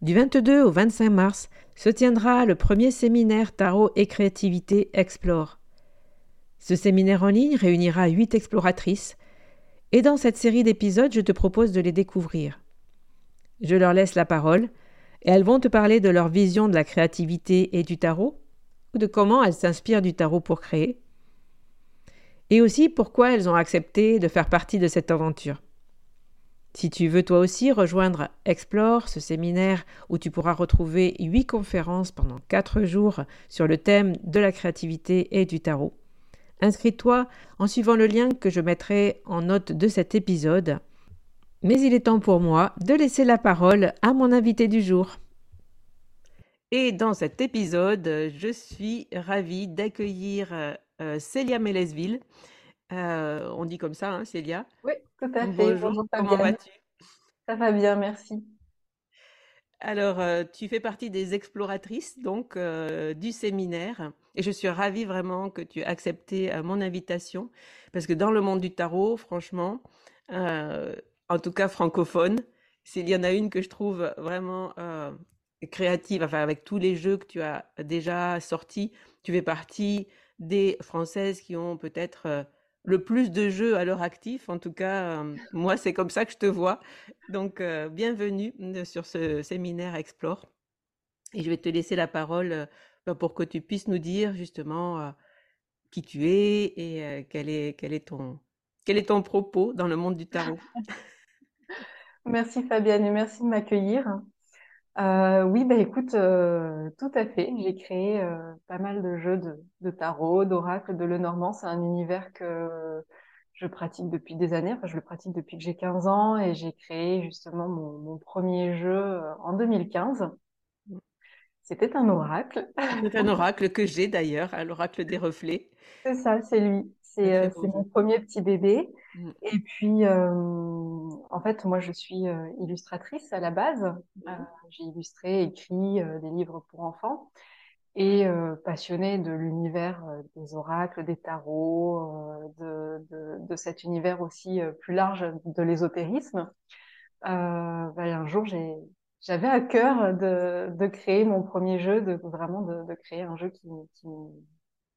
Du 22 au 25 mars, se tiendra le premier séminaire Tarot et Créativité Explore. Ce séminaire en ligne réunira huit exploratrices, et dans cette série d'épisodes, je te propose de les découvrir. Je leur laisse la parole, et elles vont te parler de leur vision de la créativité et du tarot, ou de comment elles s'inspirent du tarot pour créer, et aussi pourquoi elles ont accepté de faire partie de cette aventure. Si tu veux toi aussi rejoindre Explore, ce séminaire où tu pourras retrouver huit conférences pendant quatre jours sur le thème de la créativité et du tarot, inscris-toi en suivant le lien que je mettrai en note de cet épisode. Mais il est temps pour moi de laisser la parole à mon invité du jour. Et dans cet épisode, je suis ravie d'accueillir euh, Célia Mélesville. Euh, on dit comme ça, hein, Célia Oui, tout à fait. Bonjour, comment vas-tu? Ça va bien, merci. Alors, euh, tu fais partie des exploratrices donc euh, du séminaire et je suis ravie vraiment que tu aies accepté mon invitation parce que dans le monde du tarot, franchement, en tout cas francophone, s'il y en a une que je trouve vraiment créative, enfin avec tous les jeux que tu as déjà sortis, tu fais partie des Françaises qui ont peut-être le plus de jeux à l'heure actif. En tout cas, euh, moi, c'est comme ça que je te vois. Donc, euh, bienvenue euh, sur ce séminaire Explore. Et je vais te laisser la parole bah, pour que tu puisses nous dire justement qui tu es et quel, est, quel, est ton, quel est ton propos dans le monde du tarot. merci Fabienne et merci de m'accueillir. Euh, oui, bah écoute, euh, tout à fait. J'ai créé euh, pas mal de jeux de, de tarot, d'oracle, de Lenormand. C'est un univers que je pratique depuis des années. Enfin, je le pratique depuis que j'ai 15 ans et j'ai créé justement mon, mon premier jeu en 2015. C'était un oracle. C'est un oracle que j'ai d'ailleurs, l'oracle des reflets. C'est ça, c'est lui. C'est mon premier petit bébé. Mm. Et puis, euh, en fait, moi, je suis euh, illustratrice à la base. Euh, j'ai illustré, écrit des livres pour enfants et passionnée de l'univers des oracles, des tarots, de, de, de, cet univers aussi plus large de l'ésotérisme. Bah, un jour, j'ai j'avais à cœur de, de, créer mon premier jeu, de vraiment de, de créer un jeu qui, qui,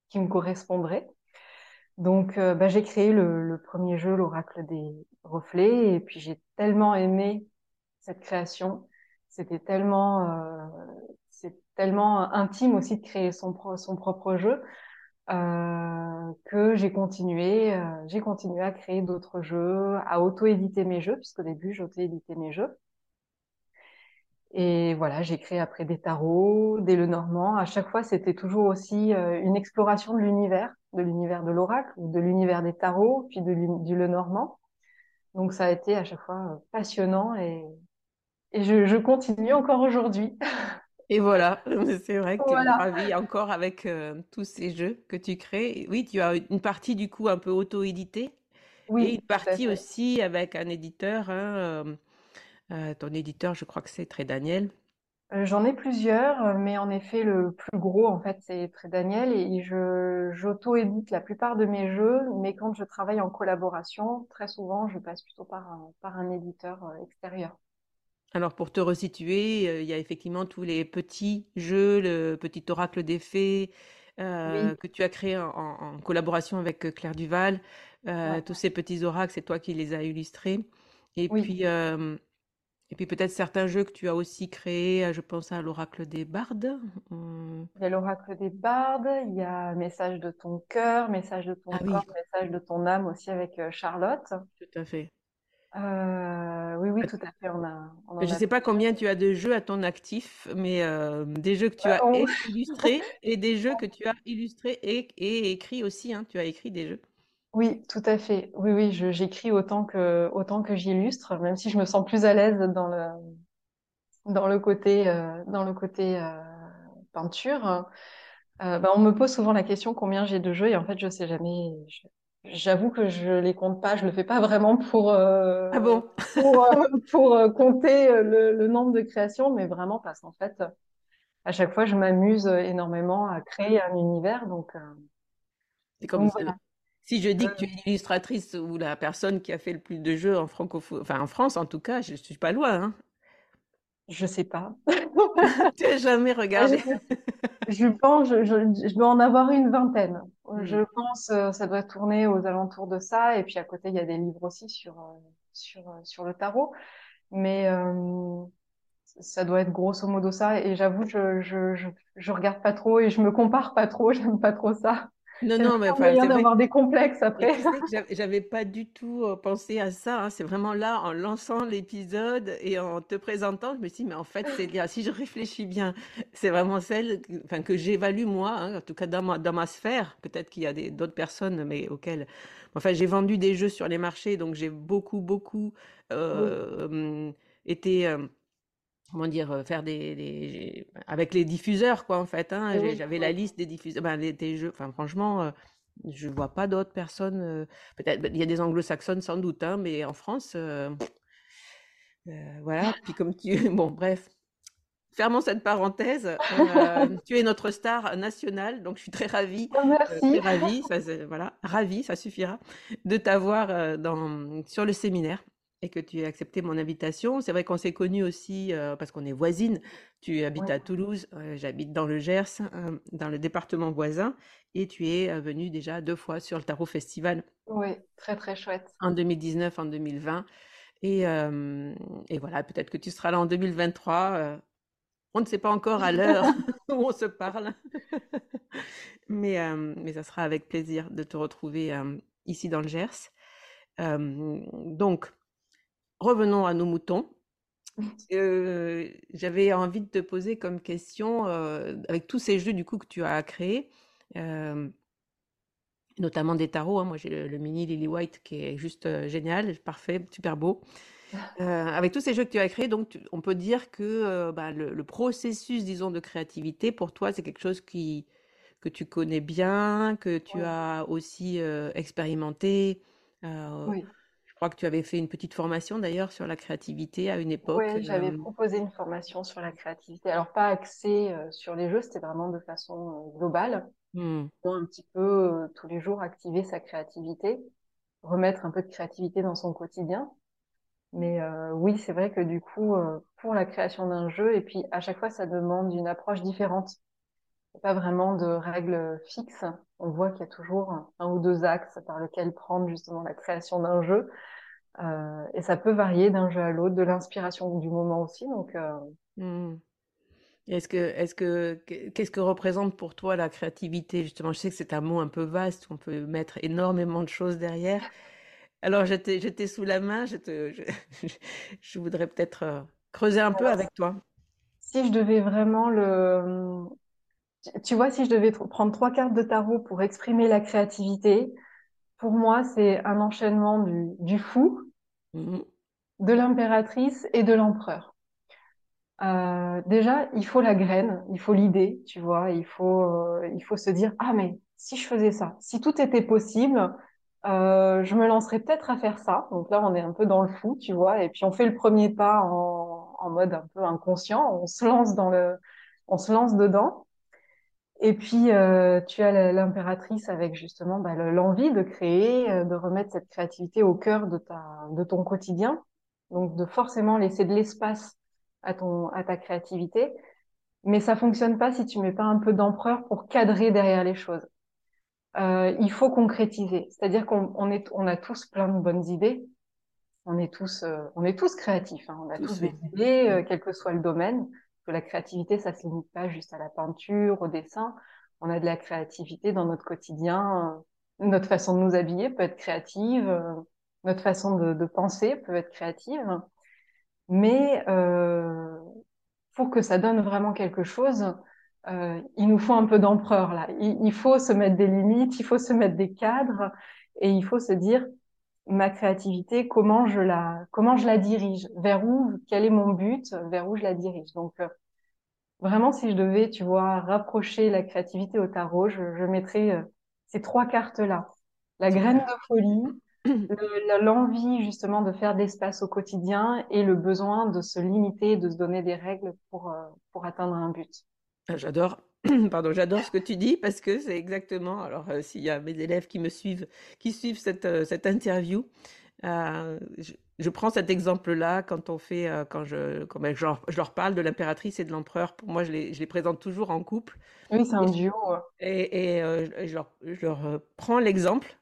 qui me correspondrait. Donc, bah, j'ai créé le, le, premier jeu, l'Oracle des reflets, et puis j'ai tellement aimé cette création. C'était tellement, c'est tellement intime aussi de créer son, son propre jeu euh, que j'ai continué, euh, j'ai continué à créer d'autres jeux, à auto-éditer mes jeux, puisqu'au début, j'auto-éditais mes jeux. Et voilà, j'ai créé après des tarots, des Lenormand. À chaque fois, c'était toujours aussi euh, une exploration de l'univers, de l'univers de l'oracle, ou de l'univers des tarots, puis de, du Lenormand. Donc, ça a été à chaque fois passionnant et, et je, je continue encore aujourd'hui. Et voilà, c'est vrai que tu es ravie encore avec euh, tous ces jeux que tu crées. Oui, tu as une partie du coup un peu auto-éditée oui, et une partie aussi avec un éditeur. Hein, euh, euh, ton éditeur, je crois que c'est Très Daniel. J'en ai plusieurs, mais en effet, le plus gros, en fait, c'est Très Daniel. Et je, j'auto-édite la plupart de mes jeux, mais quand je travaille en collaboration, très souvent, je passe plutôt par par un éditeur extérieur. Alors pour te resituer, euh, il y a effectivement tous les petits jeux, le petit oracle des fées euh, que tu as créé en, collaboration avec euh, Claire Duval. Tous ces petits oracles, c'est toi qui les as illustrés. Et puis, et puis peut-être certains jeux que tu as aussi créés, je pense à l'oracle des bardes. Il y a l'oracle des bardes, il y a Message de ton cœur, Message de ton ah corps, Message de ton âme aussi avec Charlotte. Tout à fait. Euh, oui, oui, tout à fait. On a, je ne sais pas combien tu as de jeux à ton actif, mais euh, des jeux que tu as illustrés et des jeux que tu as illustrés et, et écrits aussi. Hein. Tu as écrit des jeux. Oui, tout à fait. Oui, oui, j'écris autant que, autant que j'illustre, même si je me sens plus à l'aise dans le, dans le côté, euh, dans le côté peinture. Bah, on me pose souvent la question combien j'ai de jeux et en fait, je sais jamais. J'avoue que je les compte pas, je le fais pas vraiment pour euh, ah bon? pour, euh, pour euh, compter le, le, nombre de créations, mais vraiment parce qu'en fait, à chaque fois, je m'amuse énormément à créer un univers, donc. C'est comme Si je dis que tu es l'illustratrice ou la personne qui a fait le plus de jeux en francophone, enfin en France en tout cas, je suis pas loin. Hein. Je sais pas. tu n'as jamais regardé je, pense, je, je, dois en avoir une vingtaine. Hmm. Je pense euh, ça doit tourner aux alentours de ça. Et puis à côté, il y a des livres aussi sur, euh, sur, euh, sur le tarot. Mais ça doit être grosso modo ça. Et j'avoue, je, je, je, je regarde pas trop et je me compare pas trop. J'aime pas trop ça. Non, non, mais enfin, c'est d'avoir des complexes après. J'avais pas du tout euh, pensé à ça. Hein. C'est vraiment là, en lançant l'épisode et en te présentant, je me suis dit, mais en fait, c'est si je réfléchis bien, c'est vraiment celle enfin, que j'évalue moi, hein, en tout cas dans ma, dans ma sphère. Peut-être qu'il y a d'autres personnes, mais auxquelles. Enfin, j'ai vendu des jeux sur les marchés, donc j'ai beaucoup, beaucoup euh, hum, été. Euh, comment dire, euh, faire des, avec les diffuseurs, quoi, en fait. Hein. J'avais la liste des diffuseurs, ben, des jeux. Enfin, franchement, euh, je vois pas d'autres personnes. Euh, peut-être, il y a des anglo-saxonnes sans doute, hein, mais en France, voilà. Puis comme tu, bon, bref. Fermons cette parenthèse. tu es notre star nationale, donc je suis très ravie. Oh, merci. ravie, ça, voilà, ravie, ça suffira, de t'avoir dans sur le séminaire et que tu aies accepté mon invitation. C'est vrai qu'on s'est connus aussi euh, parce qu'on est voisines. Tu habites à Toulouse, euh, j'habite dans le Gers, euh, dans le département voisin, et tu es venu déjà deux fois sur le Tarot Festival. Oui, très très chouette. En 2019, en 2020. Et, et voilà, peut-être que tu seras là en 2023. on ne sait pas encore à l'heure où on se parle. mais, mais ça sera avec plaisir de te retrouver ici dans le Gers. donc, revenons à nos moutons. Euh, j'avais envie de te poser comme question, euh, avec tous ces jeux du coup que tu as créés, euh, notamment des tarots. Hein. moi, j'ai le, mini Lily White qui est juste génial, parfait, super beau. avec tous ces jeux que tu as créés, donc on peut dire que bah, le, processus, disons, de créativité, pour toi, c'est quelque chose qui, que tu connais bien, que tu as aussi expérimenté. oui crois que tu avais fait une petite formation d'ailleurs sur la créativité à une époque. Oui, j'avais euh, proposé une formation sur la créativité. Alors pas axée euh, sur les jeux, c'était vraiment de façon euh, globale. Mmh. Un petit peu tous les jours activer sa créativité, remettre un peu de créativité dans son quotidien. Mais oui, c'est vrai que du coup, pour la création d'un jeu, et puis à chaque fois, ça demande une approche différente. Pas vraiment de règles fixes. On voit qu'il y a toujours un ou deux axes par lesquels prendre justement la création d'un jeu. Euh, et ça peut varier d'un jeu à l'autre, de l'inspiration du moment aussi. Donc, euh... Mmh. Est-ce que, est-ce que, qu'est-ce que représente pour toi la créativité justement? Je sais que c'est un mot un peu vaste, on peut mettre énormément de choses derrière. Alors, j'étais, j'étais sous la main, je, te, je, je voudrais peut-être euh, creuser un peu avec toi. Si je devais vraiment le, tu vois, si je devais prendre trois cartes de tarot pour exprimer la créativité, pour moi, c'est un enchaînement du, du fou, mmh de l'impératrice et de l'empereur. Euh, déjà, il faut la graine, il faut l'idée, tu vois, il faut, euh, il faut se dire, ah mais si je faisais ça, si tout était possible, euh, je me lancerais peut-être à faire ça. Donc là, on est un peu dans le fou, tu vois, et puis on fait le premier pas en, en mode un peu inconscient, on se lance dans le, on se lance dedans. Et puis, euh, tu as l'impératrice avec justement bah, l'envie de créer, euh, de remettre cette créativité au cœur de, ta, de ton quotidien. Donc, de forcément laisser de l'espace à, ton, à ta créativité. Mais ça fonctionne pas si tu mets pas un peu d'empereur pour cadrer derrière les choses. Euh, il faut concrétiser. C'est-à-dire qu'on on est, on a tous plein de bonnes idées. On est tous, euh, on est tous créatifs. Hein. On a tous, des idées, euh, quel que soit le domaine la créativité, ça se limite pas juste à la peinture, au dessin. On a de la créativité dans notre quotidien. Notre façon de nous habiller peut être créative. Euh, notre façon de, penser peut être créative. Mais euh, pour que ça donne vraiment quelque chose, euh, il nous faut un peu d'empereur là. Il, faut se mettre des limites, il faut se mettre des cadres et il faut se dire ma créativité, comment je la, comment je la dirige, vers où, quel est mon but, vers où je la dirige? Donc, euh, vraiment, si je devais, tu vois, rapprocher la créativité au tarot, je, je mettrais euh, ces trois cartes-là. La graine de folie, l'envie justement de faire de l'espace au quotidien et le besoin de se limiter, de se donner des règles pour, euh, pour atteindre un but. Ah, j'adore. Pardon, j'adore ce que tu dis parce que c'est exactement. Alors, euh, s'il y a mes élèves qui me suivent, qui suivent cette, cette interview, euh, je, je, prends cet exemple-là quand on fait, euh, quand je, quand ben, je, leur, je, leur, parle de l'impératrice et de l'empereur. Pour moi, je les, je les, présente toujours en couple. Oui, c'est un duo. Et, et euh, je, leur, je leur prends l'exemple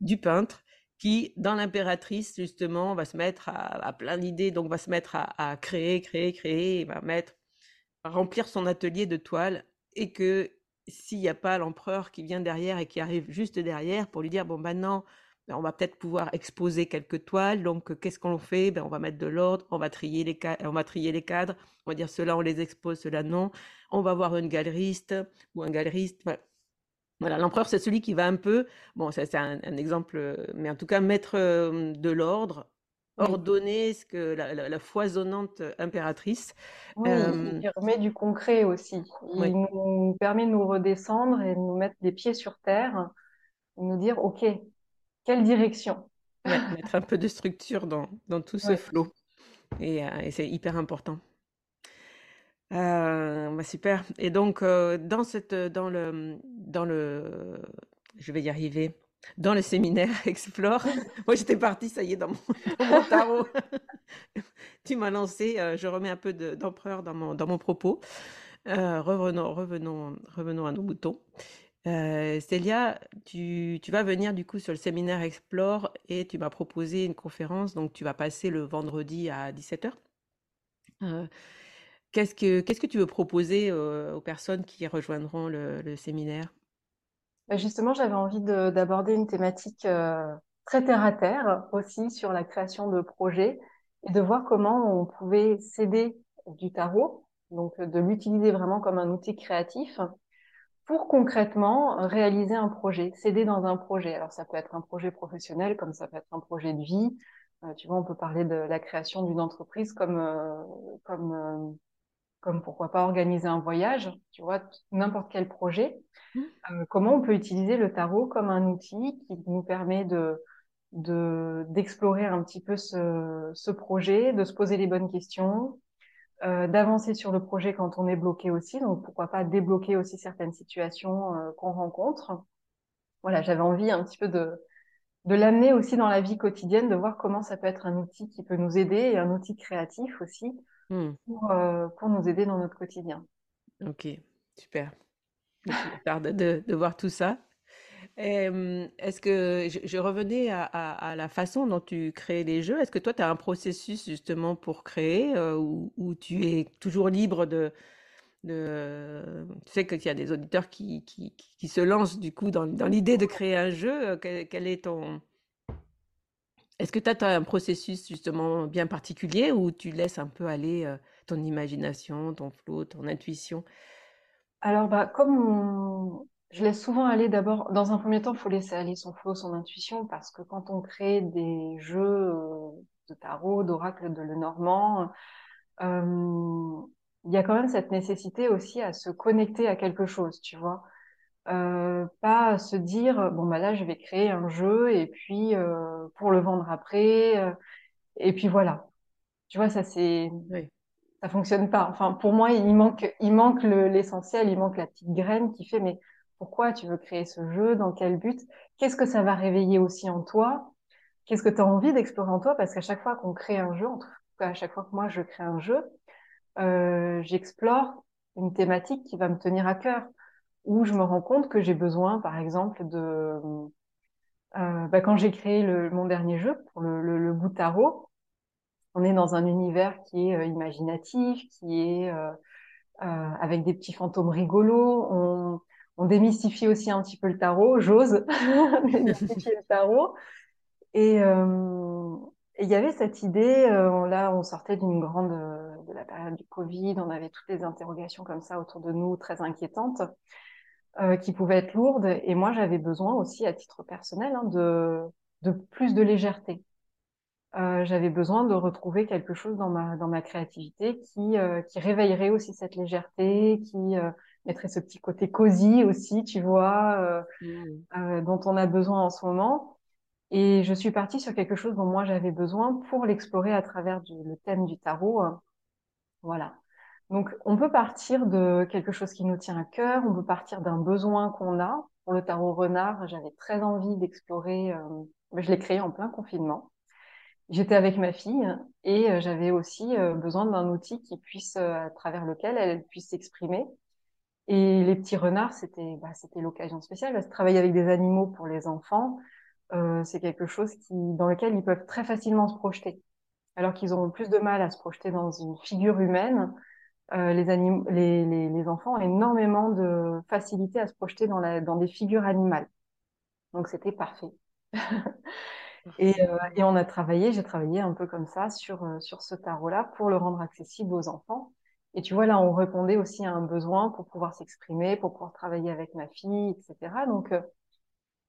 du peintre qui, dans l'impératrice, justement, va se mettre à, à plein d'idées, donc va se mettre à, à, créer, créer, créer, et va mettre, remplir son atelier de toiles et que s'il n'y a pas l'empereur qui vient derrière et qui arrive juste derrière pour lui dire bon maintenant ben, on va peut-être pouvoir exposer quelques toiles donc qu'est-ce qu'on fait? Ben, on va mettre de l'ordre on va trier les on va trier les cadres on va dire cela on les expose cela non on va voir une galeriste ou un galeriste voilà, voilà l'empereur c'est celui qui va un peu bon ça c'est un, un, exemple mais en tout cas mettre de l'ordre ordonner ce que la, la, la, foisonnante impératrice. Oui, euh... il remet du concret aussi. Il oui. nous permet de nous redescendre et de nous mettre des pieds sur terre, et nous dire ok, quelle direction? Ouais, mettre un peu de structure dans, dans tout ce ouais. flot. Et, euh, et c'est hyper important. Euh, bah super. Et donc euh, dans cette, dans le, dans le, je vais y arriver dans le séminaire Explore. Moi, j'étais partie, ça y est, dans mon, dans mon tarot. tu m'as lancé, je remets un peu d'empereur dans, mon, dans mon propos. Revenons, revenons, revenons à nos moutons. Euh, Célia, tu, tu, vas venir du coup sur le séminaire Explore et tu m'as proposé une conférence, donc tu vas passer le vendredi à 17h. Euh, Qu'est-ce que, qu'est-ce que tu veux proposer euh, aux personnes qui rejoindront le, le séminaire? Bah, justement, j'avais envie d'aborder une thématique très terre à terre aussi sur la création de projets et de voir comment on pouvait s'aider du tarot, donc de l'utiliser vraiment comme un outil créatif pour concrètement réaliser un projet, s'aider dans un projet. Alors ça peut être un projet professionnel comme ça peut être un projet de vie. Euh, tu vois, on peut parler de la création d'une entreprise comme euh, comme euh, comme pourquoi pas organiser un voyage, tu vois, n'importe quel projet. Mmh. Euh, comment on peut utiliser le tarot comme un outil qui nous permet de d'explorer un petit peu ce, ce, projet, de se poser les bonnes questions, euh, d'avancer sur le projet quand on est bloqué aussi. Donc pourquoi pas débloquer aussi certaines situations euh, qu'on rencontre. Voilà, j'avais envie un petit peu de de l'amener aussi dans la vie quotidienne, de voir comment ça peut être un outil qui peut nous aider et un outil créatif aussi mmh. pour, euh, pour nous aider dans notre quotidien. Ok, super. tarde de, de, voir tout ça. Est-ce que je, revenais à, la façon dont tu crées les jeux Est-ce que toi, tu as un processus justement pour créer euh, ou, tu es toujours libre de. Tu sais qu'il y a des auditeurs qui, qui, se lancent du coup dans, dans l'idée de créer un jeu. Quel, est ton... Est-ce que tu as, un processus justement bien particulier ou tu laisses un peu aller euh, ton imagination, ton flow, ton intuition? Alors, bah, comme je laisse souvent aller d'abord, dans un premier temps, il faut laisser aller son flow, son intuition, parce que quand on crée des jeux euh, de tarot, d'oracle, de Lenormand, euh, il y a quand même cette nécessité aussi à se connecter à quelque chose, tu vois. Euh, pas se dire, bon, bah là, je vais créer un jeu et puis euh, pour le vendre après, euh, et puis voilà. Tu vois, ça, c'est. Oui. Ça fonctionne pas. Enfin, pour moi, il manque, il manque l'essentiel, il manque la petite graine qui fait, mais pourquoi tu veux créer ce jeu, dans quel but, qu'est-ce que ça va réveiller aussi en toi, qu'est-ce que tu as envie d'explorer en toi, parce qu'à chaque fois qu'on crée un jeu, en tout cas à chaque fois que moi je crée un jeu, euh, j'explore une thématique qui va me tenir à cœur, où je me rends compte que j'ai besoin, par exemple, de... Euh, bah, quand j'ai créé le, mon dernier jeu, pour le, le, le tarot, on est dans un univers qui est euh, imaginatif, qui est euh, avec des petits fantômes rigolos. On démystifie aussi un petit peu le tarot, j'ose démystifier le tarot. Et euh, il y avait cette idée, euh, là on sortait d'une grande, euh, de la période du Covid, on avait toutes les interrogations comme ça autour de nous, très inquiétantes, qui pouvaient être lourdes. Et moi j'avais besoin aussi, à titre personnel, hein, de, de plus de légèreté. j'avais besoin de retrouver quelque chose dans ma, dans ma créativité qui, qui réveillerait aussi cette légèreté, qui mettrait ce petit côté cosy aussi, tu vois, euh, mmh. euh, dont on a besoin en ce moment. Et je suis partie sur quelque chose dont moi j'avais besoin pour l'explorer à travers du, le thème du tarot. Voilà. Donc on peut partir de quelque chose qui nous tient à cœur, on peut partir d'un besoin qu'on a. Pour le tarot renard, j'avais très envie d'explorer. Euh, je l'ai créé en plein confinement. J'étais avec ma fille et euh, j'avais aussi euh, besoin d'un outil qui puisse, à travers lequel elle puisse s'exprimer et les petits renards, c'était bah, c'était l'occasion spéciale. Parce que travailler avec des animaux pour les enfants, euh, c'est quelque chose qui dans lequel ils peuvent très facilement se projeter. Alors qu'ils auront plus de mal à se projeter dans une figure humaine, euh, les, les, les, enfants ont énormément de facilité à se projeter dans, la, dans des figures animales. Donc c'était parfait. et, euh, et, on a travaillé, j'ai travaillé un peu comme ça sur, sur ce tarot-là pour le rendre accessible aux enfants. Et tu vois, là, on répondait aussi à un besoin pour pouvoir s'exprimer, pour pouvoir travailler avec ma fille, etc. Donc, euh,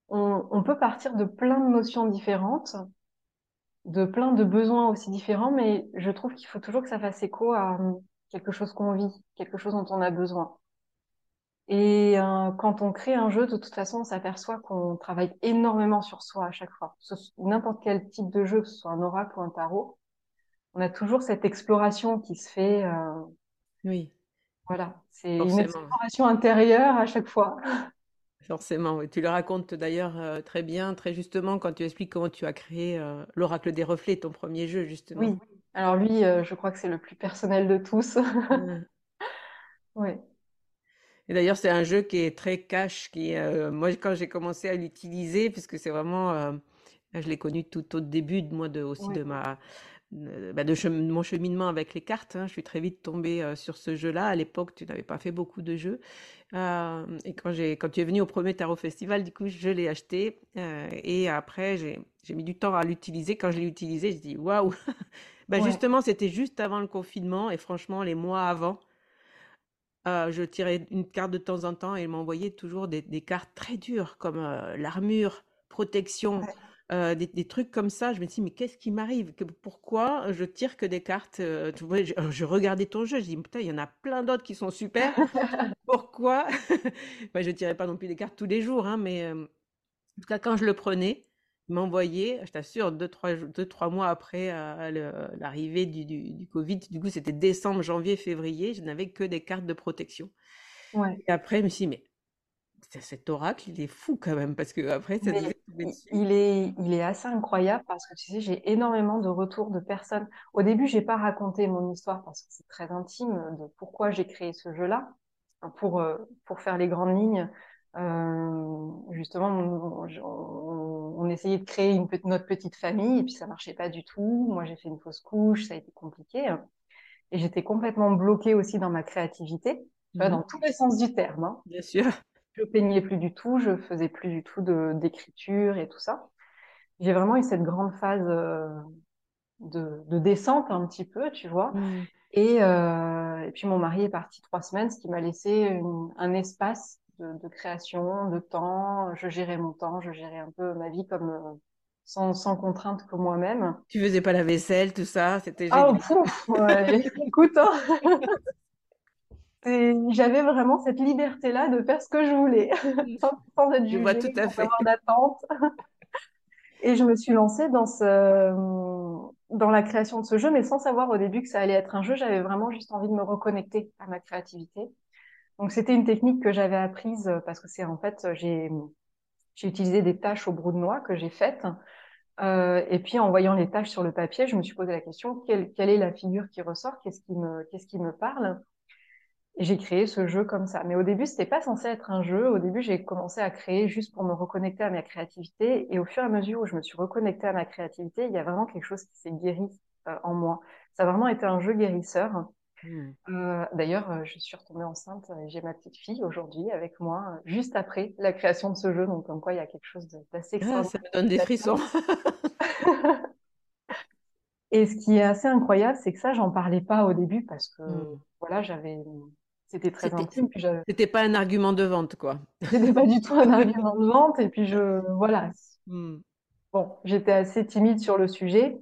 on, peut partir de plein de notions différentes, de plein de besoins aussi différents, mais je trouve qu'il faut toujours que ça fasse écho à euh, quelque chose qu'on vit, quelque chose dont on a besoin. Et euh, quand on crée un jeu, de toute façon, on s'aperçoit qu'on travaille énormément sur soi à chaque fois. N'importe quel type de jeu, que ce soit un oracle ou un tarot, on a toujours cette exploration qui se fait oui. Voilà, c'est une exploration intérieure à chaque fois. Forcément, oui. Tu le racontes d'ailleurs euh, très bien, très justement, quand tu expliques comment tu as créé euh, l'Oracle des Reflets, ton premier jeu, justement. Oui, alors lui, euh, je crois que c'est le plus personnel de tous. oui. Et d'ailleurs, c'est un jeu qui est très cash, qui, moi, quand j'ai commencé à l'utiliser, puisque c'est vraiment, je l'ai connu tout au début, moi, de, aussi de ma bah, de, mon cheminement avec les cartes. Hein. Je suis très vite tombée euh, sur ce jeu-là. À l'époque, tu n'avais pas fait beaucoup de jeux. Euh, et quand, quand tu es venu au premier Tarot Festival, du coup, je l'ai acheté. Euh, et après, j'ai mis du temps à l'utiliser. Quand je l'ai utilisé, je dis waouh bah, Justement, c'était juste avant le confinement. Et franchement, les mois avant, je tirais une carte de temps en temps et il m'envoyait toujours des, des, cartes très dures, comme l'armure, protection. Euh, des, trucs comme ça. Je me dis, mais qu'est-ce qui m'arrive? Pourquoi je tire que des cartes euh, tu vois, je, regardais ton jeu, je dis, putain, il y en a plein d'autres qui sont super. Pourquoi? Bah, Je ne tirais pas non plus des cartes tous les jours, hein, mais euh, en tout cas, quand je le prenais, il m'envoyait, je t'assure, deux trois, deux, trois mois après l'arrivée du, du, Covid, du coup, c'était décembre, janvier, février, je n'avais que des cartes de protection. Et après, je me suis dit, mais cet oracle, il est fou quand même, parce que après, ça il est, il est assez incroyable parce que tu sais, j'ai énormément de retours de personnes. Au début, j'ai pas raconté mon histoire parce que c'est très intime de pourquoi j'ai créé ce jeu-là. pour, pour faire les grandes lignes, justement, on, essayait de créer une, notre petite famille et puis ça marchait pas du tout. Moi, j'ai fait une fausse couche, ça a été compliqué. Et j'étais complètement bloquée aussi dans ma créativité, mmh. dans tous les sens du terme. Hein. Bien sûr. Je peignais plus du tout, je faisais plus du tout d'écriture et tout ça. J'ai vraiment eu cette grande phase de, de, descente un petit peu, tu vois. Mmh. Et, euh, et, puis mon mari est parti trois semaines, ce qui m'a laissé un espace de, de, création, de temps. Je gérais mon temps, je gérais un peu ma vie comme euh, sans, sans contrainte que moi-même. Tu faisais pas la vaisselle, tout ça, c'était ah, génial. Oh, pouf, ouais. écoute, hein. j'avais vraiment cette liberté-là de faire ce que je voulais, sans, sans être jugée, tout à fait. avoir d'attente. Et je me suis lancée dans, ce, dans la création de ce jeu, mais sans savoir au début que ça allait être un jeu. J'avais vraiment juste envie de me reconnecter à ma créativité. Donc c'était une technique que j'avais apprise parce que c'est en fait, j'ai j'ai utilisé des tâches au brou de noix que j'ai faites. Euh, et puis en voyant les tâches sur le papier, je me suis posé la question quelle, quelle est la figure qui ressort? Qu'est-ce qui me qu'est-ce qui me parle? J'ai créé ce jeu comme ça. Mais au début, c'était pas censé être un jeu. Au début, j'ai commencé à créer juste pour me reconnecter à ma créativité. Et au fur et à mesure où je me suis reconnectée à ma créativité, il y a vraiment quelque chose qui s'est guéri euh, en moi. Ça a vraiment été un jeu guérisseur. Hmm. Euh, D'ailleurs, euh, je suis retombée enceinte et j'ai ma petite fille aujourd'hui avec moi, juste après la création de ce jeu. Donc, comme quoi, il y a quelque chose d'assez ah, Ça me donne des frissons. et ce qui est assez incroyable, c'est que ça, j'en parlais pas au début parce que, hmm. voilà, j'avais c'était très intime. C'était pas un argument de vente, quoi. C'était pas du tout un argument de vente. Et puis, je, voilà. Hmm. Bon, j'étais assez timide sur le sujet.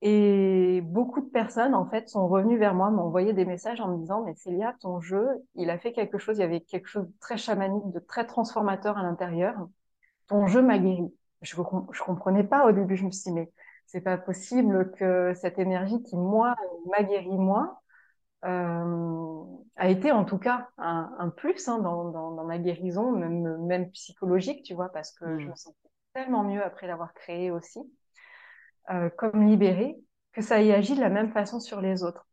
Et beaucoup de personnes, en fait, sont revenues vers moi, m'ont envoyé des messages en me disant, mais Célia, ton jeu, il a fait quelque chose, il y avait quelque chose de très chamanique, de très transformateur à l'intérieur. Ton jeu m'a guéri. Je, je comprenais pas au début, je me suis dit, mais c'est pas possible que cette énergie qui, moi, m'a guéri, moi, euh, a été en tout cas un, un plus hein, dans, dans, dans, ma guérison, même, même psychologique, tu vois, parce que je mm. me sentais tellement mieux après l'avoir créé aussi, euh, comme libérée, que ça y agit de la même façon sur les autres.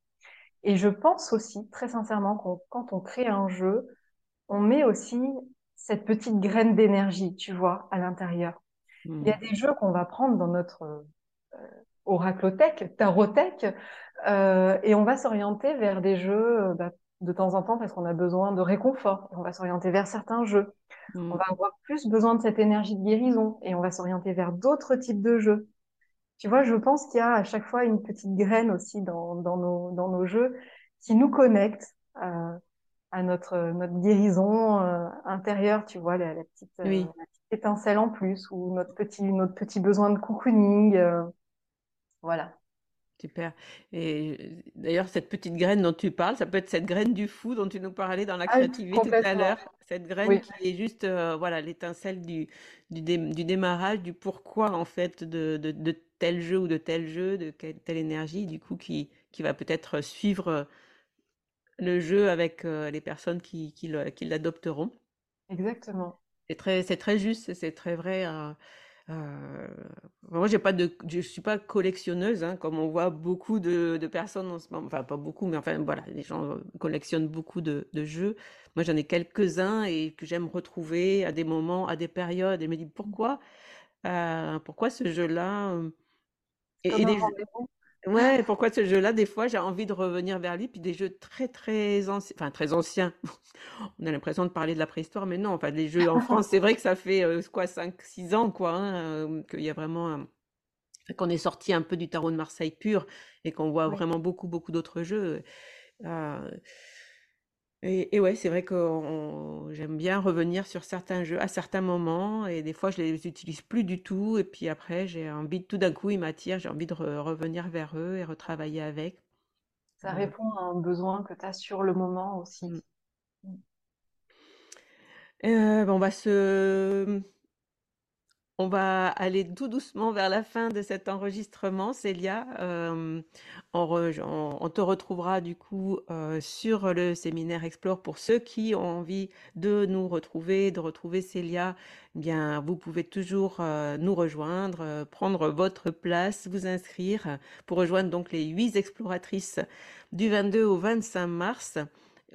Et je pense aussi, très sincèrement, qu'on quand on crée un jeu, on met aussi cette petite graine d'énergie, tu vois, à l'intérieur. Il y a mm. des jeux qu'on va prendre dans notre euh, oraclothèque, tarothèque, euh, et on va s'orienter vers des jeux euh, bah, de temps en temps parce qu'on a besoin de réconfort. on va s'orienter vers certains jeux. On va avoir plus besoin de cette énergie de guérison et on va s'orienter vers d'autres types de jeux. Tu vois, je pense qu'il y a à chaque fois une petite graine aussi dans, dans, nos, dans nos jeux qui nous connecte à, euh, à notre, notre guérison euh, intérieure, tu vois, la, petite, la, petite, étincelle en plus ou notre petit, notre petit besoin de cocooning. voilà. Super. Et d'ailleurs, cette petite graine dont tu parles, ça peut être cette graine du fou dont tu nous parlais dans la ah, créativité tout à l'heure. Cette graine qui est juste, euh, voilà, l'étincelle du, du, du, démarrage, du pourquoi en fait de, de, de, tel jeu ou de tel jeu, de telle énergie, du coup, qui, qui va peut-être suivre le jeu avec euh, les personnes qui, qui l'adopteront. Exactement. C'est très, c'est très juste, c'est très vrai. Euh, euh, moi, j'ai pas de, je suis pas collectionneuse, hein, comme on voit beaucoup de, de, personnes en ce moment. Enfin, pas beaucoup, mais enfin, voilà, les gens collectionnent beaucoup de, de jeux. Moi, j'en ai quelques-uns et que j'aime retrouver à des moments, à des périodes. Et me dis pourquoi, euh, pourquoi ce jeu-là euh, et, et des, Ouais, pourquoi ce jeu-là, des fois, j'ai envie de revenir vers lui, puis des jeux très, très anciens, enfin, très anciens. On a l'impression de parler de la préhistoire, mais non, enfin, les jeux en France, c'est vrai que ça fait, euh, quoi, 5, 6 ans, quoi, hein, euh, qu'il y a vraiment, qu'on est sorti un peu du tarot de Marseille pur, et qu'on voit vraiment beaucoup, beaucoup d'autres jeux. Euh, et, et ouais, c'est vrai que j'aime bien revenir sur certains jeux à certains moments et des fois je les utilise plus du tout et puis après j'ai envie de, tout d'un coup ils m'attirent, j'ai envie de revenir vers eux et retravailler avec. Ça répond à un besoin que tu as sur le moment aussi. Mm. Mm. Euh, bon, on va se on va aller tout doucement vers la fin de cet enregistrement, Célia. Euh, on, te retrouvera du coup euh, sur le séminaire Explore pour ceux qui ont envie de nous retrouver, de retrouver Célia. Eh bien, vous pouvez toujours euh, nous rejoindre, prendre votre place, vous inscrire pour rejoindre donc les huit exploratrices du 22 au 25 mars.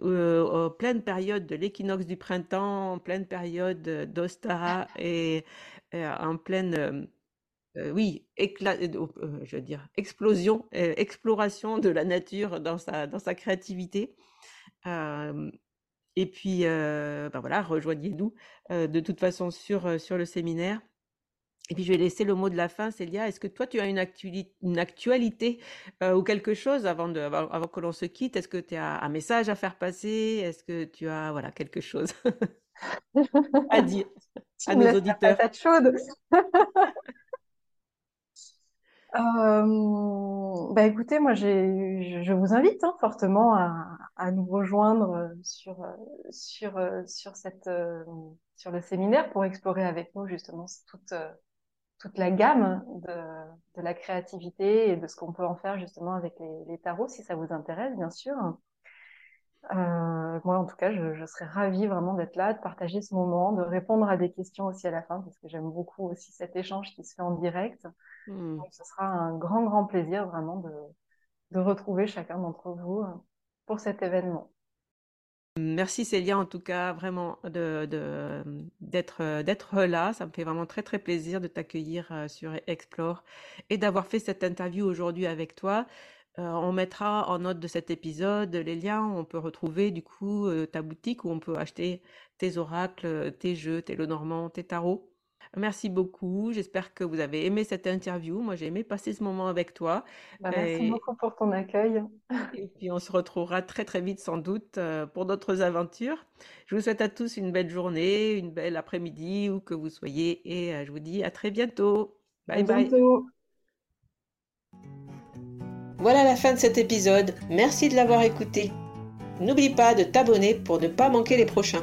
En pleine période de l'équinoxe du printemps, en pleine période d'Ostara et, en pleine oui, éclat, je veux dire, explosion, exploration de la nature dans sa, dans sa créativité. et puis, ben voilà, rejoignez-nous de toute façon sur, sur le séminaire. Et puis je vais laisser le mot de la fin, Célia. Est-ce que toi, tu as une, une actualité ou quelque chose avant, de, avant, que l'on se quitte? Est-ce que tu as un message à faire passer? Est-ce que tu as voilà, quelque chose à dire à nos auditeurs? chaude. Euh, bah écoutez, moi je vous invite hein, fortement à, à, nous rejoindre euh, sur euh, sur sur cette sur le séminaire pour explorer avec nous justement toute toute la gamme de, de la créativité et de ce qu'on peut en faire justement avec les, les tarots si ça vous intéresse bien sûr. Euh, moi, en tout cas, je, je, serais ravie vraiment d'être là, de partager ce moment, de répondre à des questions aussi à la fin, parce que j'aime beaucoup aussi cet échange qui se fait en direct. Hmm. Donc, ce sera un grand, grand plaisir vraiment de, de retrouver chacun d'entre vous pour cet événement. Merci Célia, en tout cas, vraiment d'être, là. Ça me fait vraiment très, très plaisir de t'accueillir euh, sur Explore et d'avoir fait cette interview aujourd'hui avec toi. Euh, on mettra en note de cet épisode les liens on peut retrouver du coup euh, ta boutique où on peut acheter tes oracles, tes jeux, tes Lenormand, tes tarots. Merci beaucoup. J'espère que vous avez aimé cette interview. Moi, j'ai aimé passer ce moment avec toi. Bah, merci beaucoup pour ton accueil. Et puis, on se retrouvera très, très vite, sans doute, euh, pour d'autres aventures. Je vous souhaite à tous une belle journée, une belle après-midi, où que vous soyez. Et je vous dis à très bientôt. Bye bye. Bientôt. Voilà la fin de cet épisode, merci de l'avoir écouté. N'oublie pas de t'abonner pour ne pas manquer les prochains.